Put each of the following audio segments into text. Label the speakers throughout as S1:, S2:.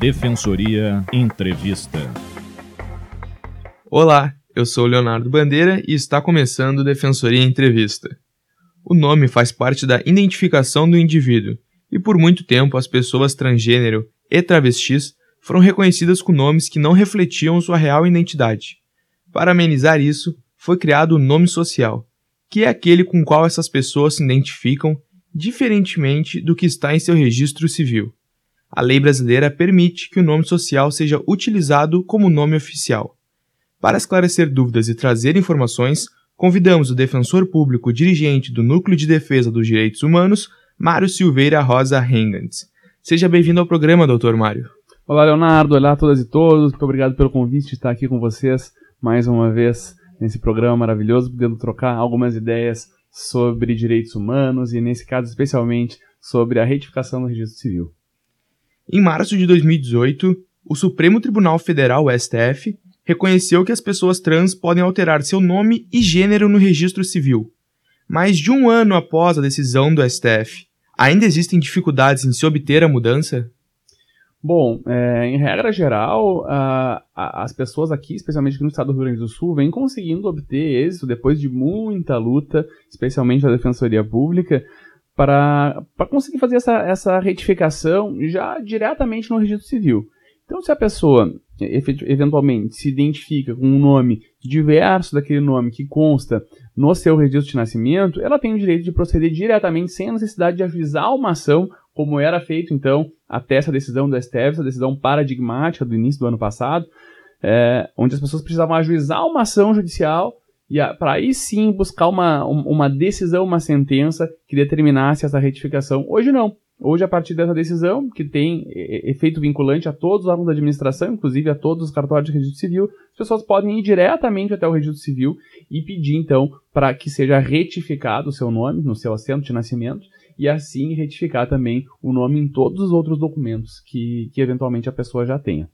S1: Defensoria Entrevista.
S2: Olá, eu sou Leonardo Bandeira e está começando Defensoria Entrevista. O nome faz parte da identificação do indivíduo e por muito tempo as pessoas transgênero e travestis foram reconhecidas com nomes que não refletiam sua real identidade. Para amenizar isso, foi criado o nome social, que é aquele com qual essas pessoas se identificam, diferentemente do que está em seu registro civil. A lei brasileira permite que o nome social seja utilizado como nome oficial. Para esclarecer dúvidas e trazer informações, convidamos o defensor público dirigente do Núcleo de Defesa dos Direitos Humanos, Mário Silveira Rosa Hengantz. Seja bem-vindo ao programa, doutor Mário.
S3: Olá, Leonardo. Olá a todas e todos. Muito obrigado pelo convite de estar aqui com vocês mais uma vez nesse programa maravilhoso, podendo trocar algumas ideias sobre direitos humanos e, nesse caso, especialmente sobre a retificação do registro civil.
S2: Em março de 2018, o Supremo Tribunal Federal, STF, reconheceu que as pessoas trans podem alterar seu nome e gênero no registro civil. Mais de um ano após a decisão do STF, ainda existem dificuldades em se obter a mudança?
S3: Bom, é, em regra geral, a, a, as pessoas aqui, especialmente aqui no estado do Rio Grande do Sul, vêm conseguindo obter êxito depois de muita luta, especialmente da Defensoria Pública, para, conseguir fazer essa, essa retificação já diretamente no registro civil. Então, se a pessoa eventualmente se identifica com um nome diverso daquele nome que consta no seu registro de nascimento, ela tem o direito de proceder diretamente sem a necessidade de ajuizar uma ação, como era feito então até essa decisão do STF, essa decisão paradigmática do início do ano passado, é, onde as pessoas precisavam ajuizar uma ação judicial e para aí sim buscar uma, uma decisão, uma sentença que determinasse essa retificação. Hoje não. Hoje, a partir dessa decisão, que tem efeito vinculante a todos os órgãos da administração, inclusive a todos os cartórios de registro civil, as pessoas podem ir diretamente até o registro civil e pedir, então, para que seja retificado o seu nome no seu assento de nascimento e assim retificar também o nome em todos os outros documentos que, que eventualmente a pessoa já tenha.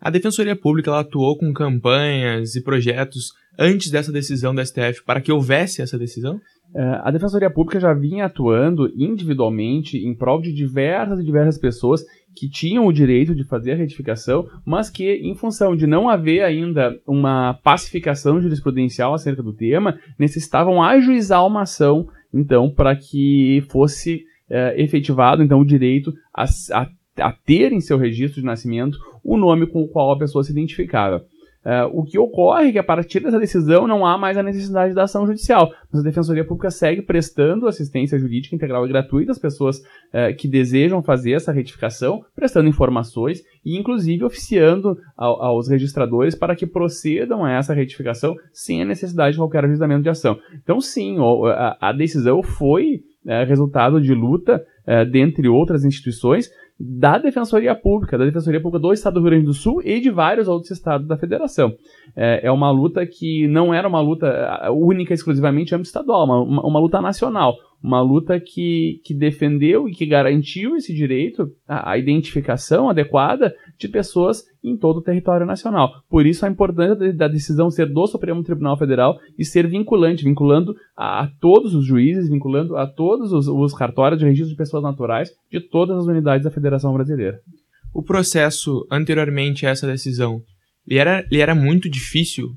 S2: A Defensoria Pública atuou com campanhas e projetos antes dessa decisão da STF para que houvesse essa decisão?
S3: É, a Defensoria Pública já vinha atuando individualmente em prol de diversas e diversas pessoas que tinham o direito de fazer a retificação, mas que, em função de não haver ainda uma pacificação jurisprudencial acerca do tema, necessitavam ajuizar uma ação, então, para que fosse é, efetivado então, o direito a, a a ter em seu registro de nascimento o nome com o qual a pessoa se identificava. Uh, o que ocorre é que a partir dessa decisão não há mais a necessidade da ação judicial, mas a Defensoria Pública segue prestando assistência jurídica integral e gratuita às pessoas uh, que desejam fazer essa retificação, prestando informações e inclusive oficiando ao, aos registradores para que procedam a essa retificação sem a necessidade de qualquer ajuizamento de ação. Então sim, a, a decisão foi uh, resultado de luta dentre outras instituições, da Defensoria Pública, da Defensoria Pública do Estado do Rio Grande do Sul e de vários outros estados da federação. É, é uma luta que não era uma luta única exclusivamente âmbito estadual, uma, uma, luta nacional uma luta que, que defendeu e que garantiu esse direito, a, identificação adequada de pessoas em todo o território nacional. Por isso a importância da decisão ser do Supremo Tribunal Federal e ser vinculante, vinculando a, a todos os juízes, vinculando a todos os, os cartórios de registro de pessoas naturais de todas as unidades da Federação Brasileira.
S2: O processo anteriormente a essa decisão, ele era, ele era muito difícil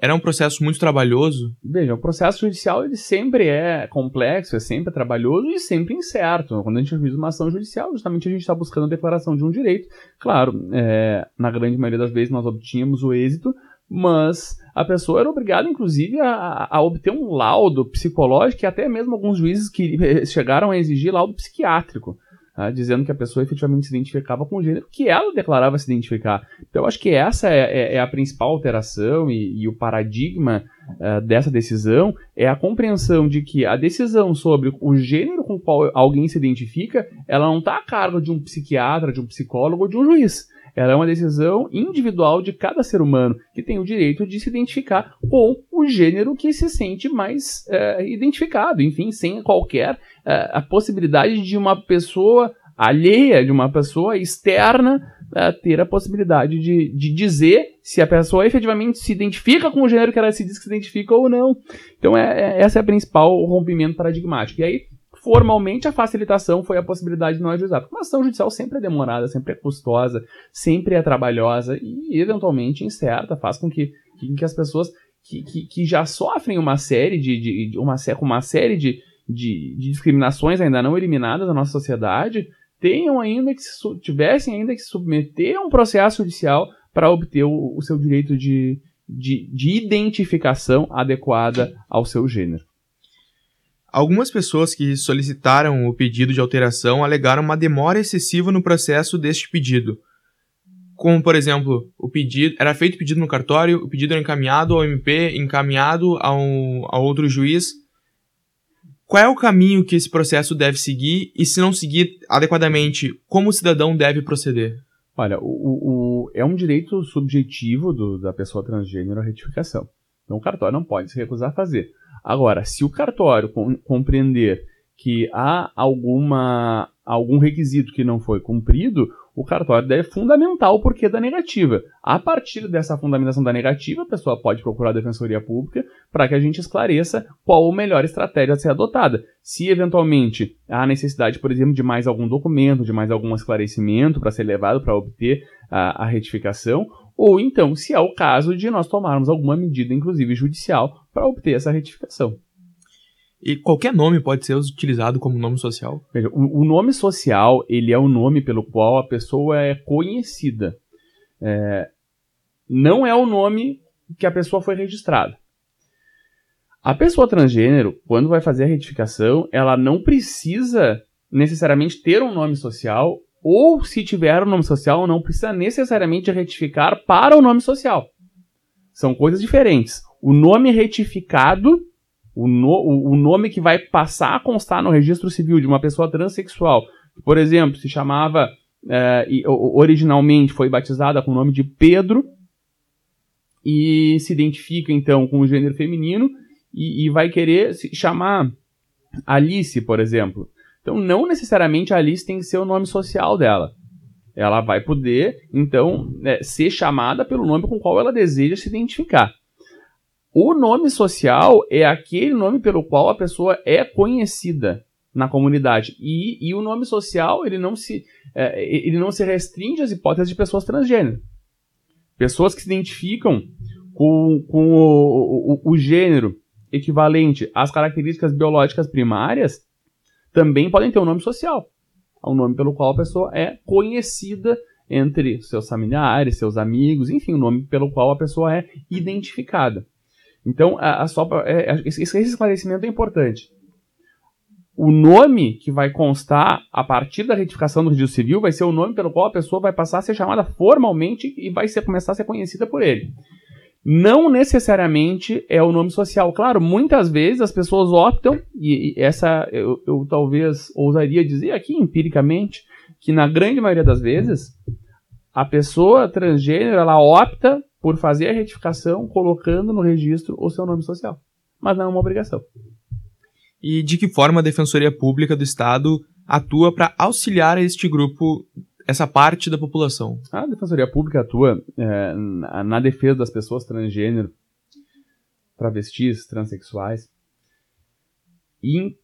S2: era um processo muito trabalhoso?
S3: Veja, o processo judicial ele sempre é complexo, é sempre trabalhoso e sempre incerto. Quando a gente juiz uma ação judicial, justamente a gente está buscando a declaração de um direito. Claro, é, na grande maioria das vezes nós obtínhamos o êxito, mas a pessoa era obrigada, inclusive, a, a, obter um laudo psicológico e até mesmo alguns juízes que chegaram a exigir laudo psiquiátrico tá? dizendo que a pessoa efetivamente se identificava com o gênero que ela declarava se identificar. Então, eu acho que essa é, é, é a principal alteração e, e o paradigma uh, dessa decisão é a compreensão de que a decisão sobre o gênero com qual alguém se identifica, ela não está a cargo de um psiquiatra, de um psicólogo ou de um juiz. Ela é uma decisão individual de cada ser humano que tem o direito de se identificar com o gênero que se sente mais é, identificado, enfim, sem qualquer é, a possibilidade de uma pessoa alheia, de uma pessoa externa, é, ter a possibilidade de, de dizer se a pessoa efetivamente se identifica com o gênero que ela se diz que se identifica ou não. Então, é, é essa é a principal rompimento paradigmático. E aí, formalmente a facilitação foi a possibilidade de não ajuizar. Porque uma ação judicial sempre é demorada, sempre é custosa, sempre é trabalhosa e, eventualmente, incerta, faz com que, que, as pessoas que, que, que, já sofrem uma série de, de, de uma, uma série de, de, de, discriminações ainda não eliminadas na nossa sociedade tenham ainda que se, tivessem ainda que se submeter a um processo judicial para obter o, o seu direito de, de, de identificação adequada ao seu gênero.
S2: Algumas pessoas que solicitaram o pedido de alteração alegaram uma demora excessiva no processo deste pedido. Como, por exemplo, o pedido era feito pedido no cartório, o pedido era encaminhado ao MP, encaminhado a, um, a outro juiz. Qual é o caminho que esse processo deve seguir e, se não seguir adequadamente, como o cidadão deve proceder?
S3: Olha, o, o, é um direito subjetivo do, da pessoa transgênero a retificação. Então o cartório não pode se recusar a fazer. Agora, se o cartório com, compreender que há alguma, algum requisito que não foi cumprido, o cartório deve fundamentar o porquê da negativa. A partir dessa fundamentação da negativa, a pessoa pode procurar a Defensoria Pública para que a gente esclareça qual a melhor estratégia a ser adotada. Se eventualmente há necessidade, por exemplo, de mais algum documento, de mais algum esclarecimento para ser levado para obter a, a retificação, ou então, se é o caso de nós tomarmos alguma medida, inclusive judicial, para obter essa retificação.
S2: E qualquer nome pode ser utilizado como nome social?
S3: Veja, o, o nome social ele é o nome pelo qual a pessoa é conhecida. É, não é o nome que a pessoa foi registrada. A pessoa transgênero, quando vai fazer a retificação, ela não precisa necessariamente ter um nome social ou se tiver um nome social, não precisa necessariamente retificar para o nome social. São coisas diferentes. O nome retificado, o, no, o nome que vai passar a constar no registro civil de uma pessoa transexual, por exemplo, se chamava é, originalmente foi batizada com o nome de Pedro e se identifica então com o gênero feminino e, e vai querer se chamar Alice, por exemplo. Então, não necessariamente Alice tem que ser o nome social dela. Ela vai poder, então, é, ser chamada pelo nome com o qual ela deseja se identificar. O nome social é aquele nome pelo qual a pessoa é conhecida na comunidade. E, e o nome social ele não, se, é, ele não se restringe às hipóteses de pessoas transgênero. Pessoas que se identificam com, com o, o, o gênero equivalente às características biológicas primárias também podem ter um nome social. É um nome pelo qual a pessoa é conhecida entre seus familiares, seus amigos, enfim, o um nome pelo qual a pessoa é identificada. Então, a, a só, é, esse, esse esclarecimento é importante. O nome que vai constar a partir da retificação do registro civil vai ser o nome pelo qual a pessoa vai passar a ser chamada formalmente e vai ser, começar a ser conhecida por ele não necessariamente é o nome social. Claro, muitas vezes as pessoas optam, e essa eu, eu, talvez ousaria dizer aqui empiricamente, que na grande maioria das vezes a pessoa transgênero ela opta por fazer a retificação colocando no registro o seu nome social. Mas não é uma obrigação.
S2: E de que forma a Defensoria Pública do Estado atua para auxiliar este grupo essa parte da população?
S3: A Defensoria Pública atua é, na, defesa das pessoas transgênero, travestis, transexuais, em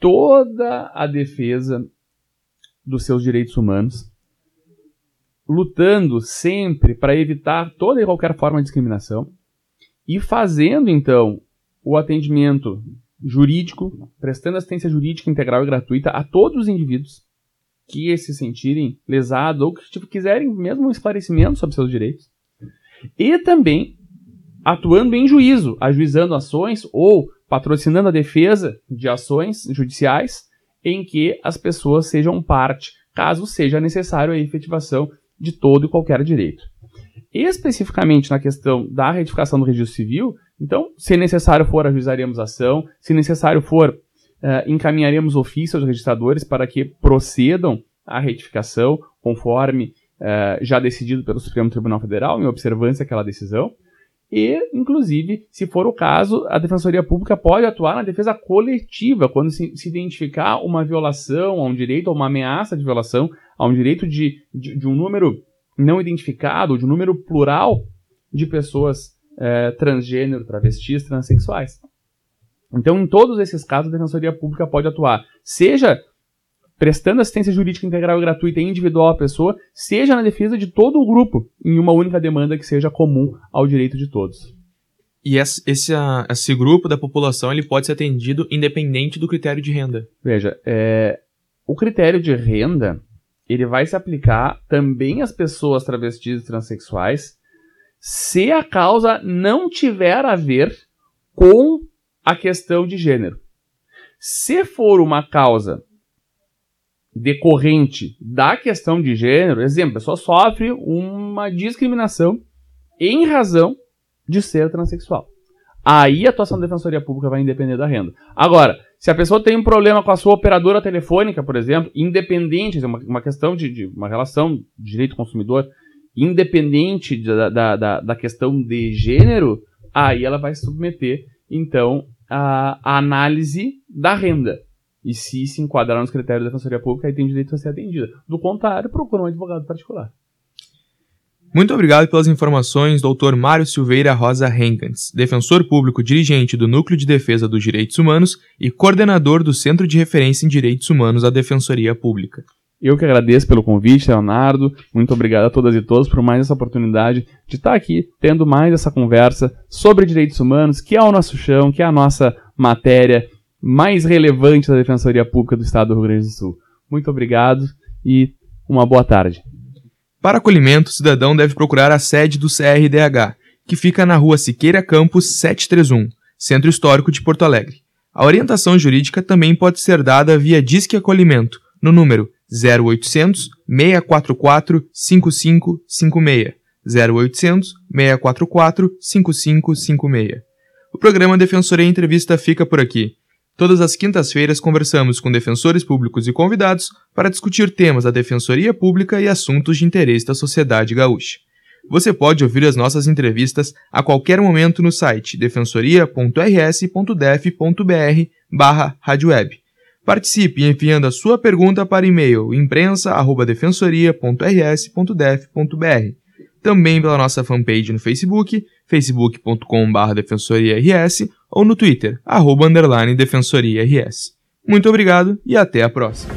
S3: toda a defesa dos seus direitos humanos, lutando sempre para evitar toda e qualquer forma de discriminação e fazendo então o atendimento jurídico, prestando assistência jurídica integral e gratuita a todos os indivíduos que se sentirem lesados ou que tipo, quiserem mesmo um esclarecimento sobre seus direitos. E também atuando em juízo, ajuizando ações ou patrocinando a defesa de ações judiciais em que as pessoas sejam parte, caso seja necessário a efetivação de todo e qualquer direito. Especificamente na questão da retificação do registro civil, então, se necessário for, ajuizaremos ação, se necessário for, uh, encaminharemos ofício aos registradores para que procedam à retificação, conforme uh, já decidido pelo Supremo Tribunal Federal, em observância àquela decisão. E, inclusive, se for o caso, a Defensoria Pública pode atuar na defesa coletiva, quando se, se identificar uma violação a um direito, ou uma ameaça de violação a um direito de, de, de um número não identificado, de um número plural de pessoas uh, transgênero, travestis, transexuais. Então, em todos esses casos, a Defensoria Pública pode atuar, seja prestando assistência jurídica integral e gratuita e individual à pessoa, seja na defesa de todo o grupo, em uma única demanda que seja comum ao direito de todos.
S2: E esse, esse grupo da população ele pode ser atendido independente do critério de renda.
S3: Veja, é, o critério de renda ele vai se aplicar também às pessoas travestis e transexuais se a causa não tiver a ver com a questão de gênero. Se for uma causa decorrente da questão de gênero, exemplo, a pessoa sofre uma discriminação em razão de ser transexual. Aí a atuação da Defensoria Pública vai independer da renda. Agora, se a pessoa tem um problema com a sua operadora telefônica, por exemplo, independente, uma, uma questão de, de, uma relação de direito consumidor, independente da, da, da, da, questão de gênero, aí ela vai submeter, então, a, a análise da renda. E se se enquadrar nos critérios da Defensoria Pública, aí tem direito a ser atendida. Do contrário, procura um advogado particular.
S2: Muito obrigado pelas informações, Dr. Mário Silveira Rosa Henkans, defensor público dirigente do Núcleo de Defesa dos Direitos Humanos e coordenador do Centro de Referência em Direitos Humanos da Defensoria Pública.
S3: Eu que agradeço pelo convite, Leonardo. Muito obrigado a todas e todos por mais essa oportunidade de estar aqui tendo mais essa conversa sobre direitos humanos, que é o nosso chão, que é a nossa matéria mais relevante da Defensoria Pública do Estado do Rio Grande do Sul. Muito obrigado e uma boa tarde.
S2: Para acolhimento, o cidadão deve procurar a sede do CRDH, que fica na rua Siqueira Campos 731, Centro Histórico de Porto Alegre. A orientação jurídica também pode ser dada via Disque Acolhimento, no número 0800 644 5556. 0800 644 5556. O programa Defensoria Entrevista fica por aqui. Todas as quintas-feiras conversamos com defensores públicos e convidados para discutir temas da Defensoria Pública e assuntos de interesse da sociedade gaúcha. Você pode ouvir as nossas entrevistas a qualquer momento no site defensoria.rs.def.br barra Participe enviando a sua pergunta para e-mail imprensa.defensoria.rs.def.br também pela nossa fanpage no Facebook, facebook.com.br defensoriars ou no Twitter, arroba underline defensoriars. Muito obrigado e até a próxima.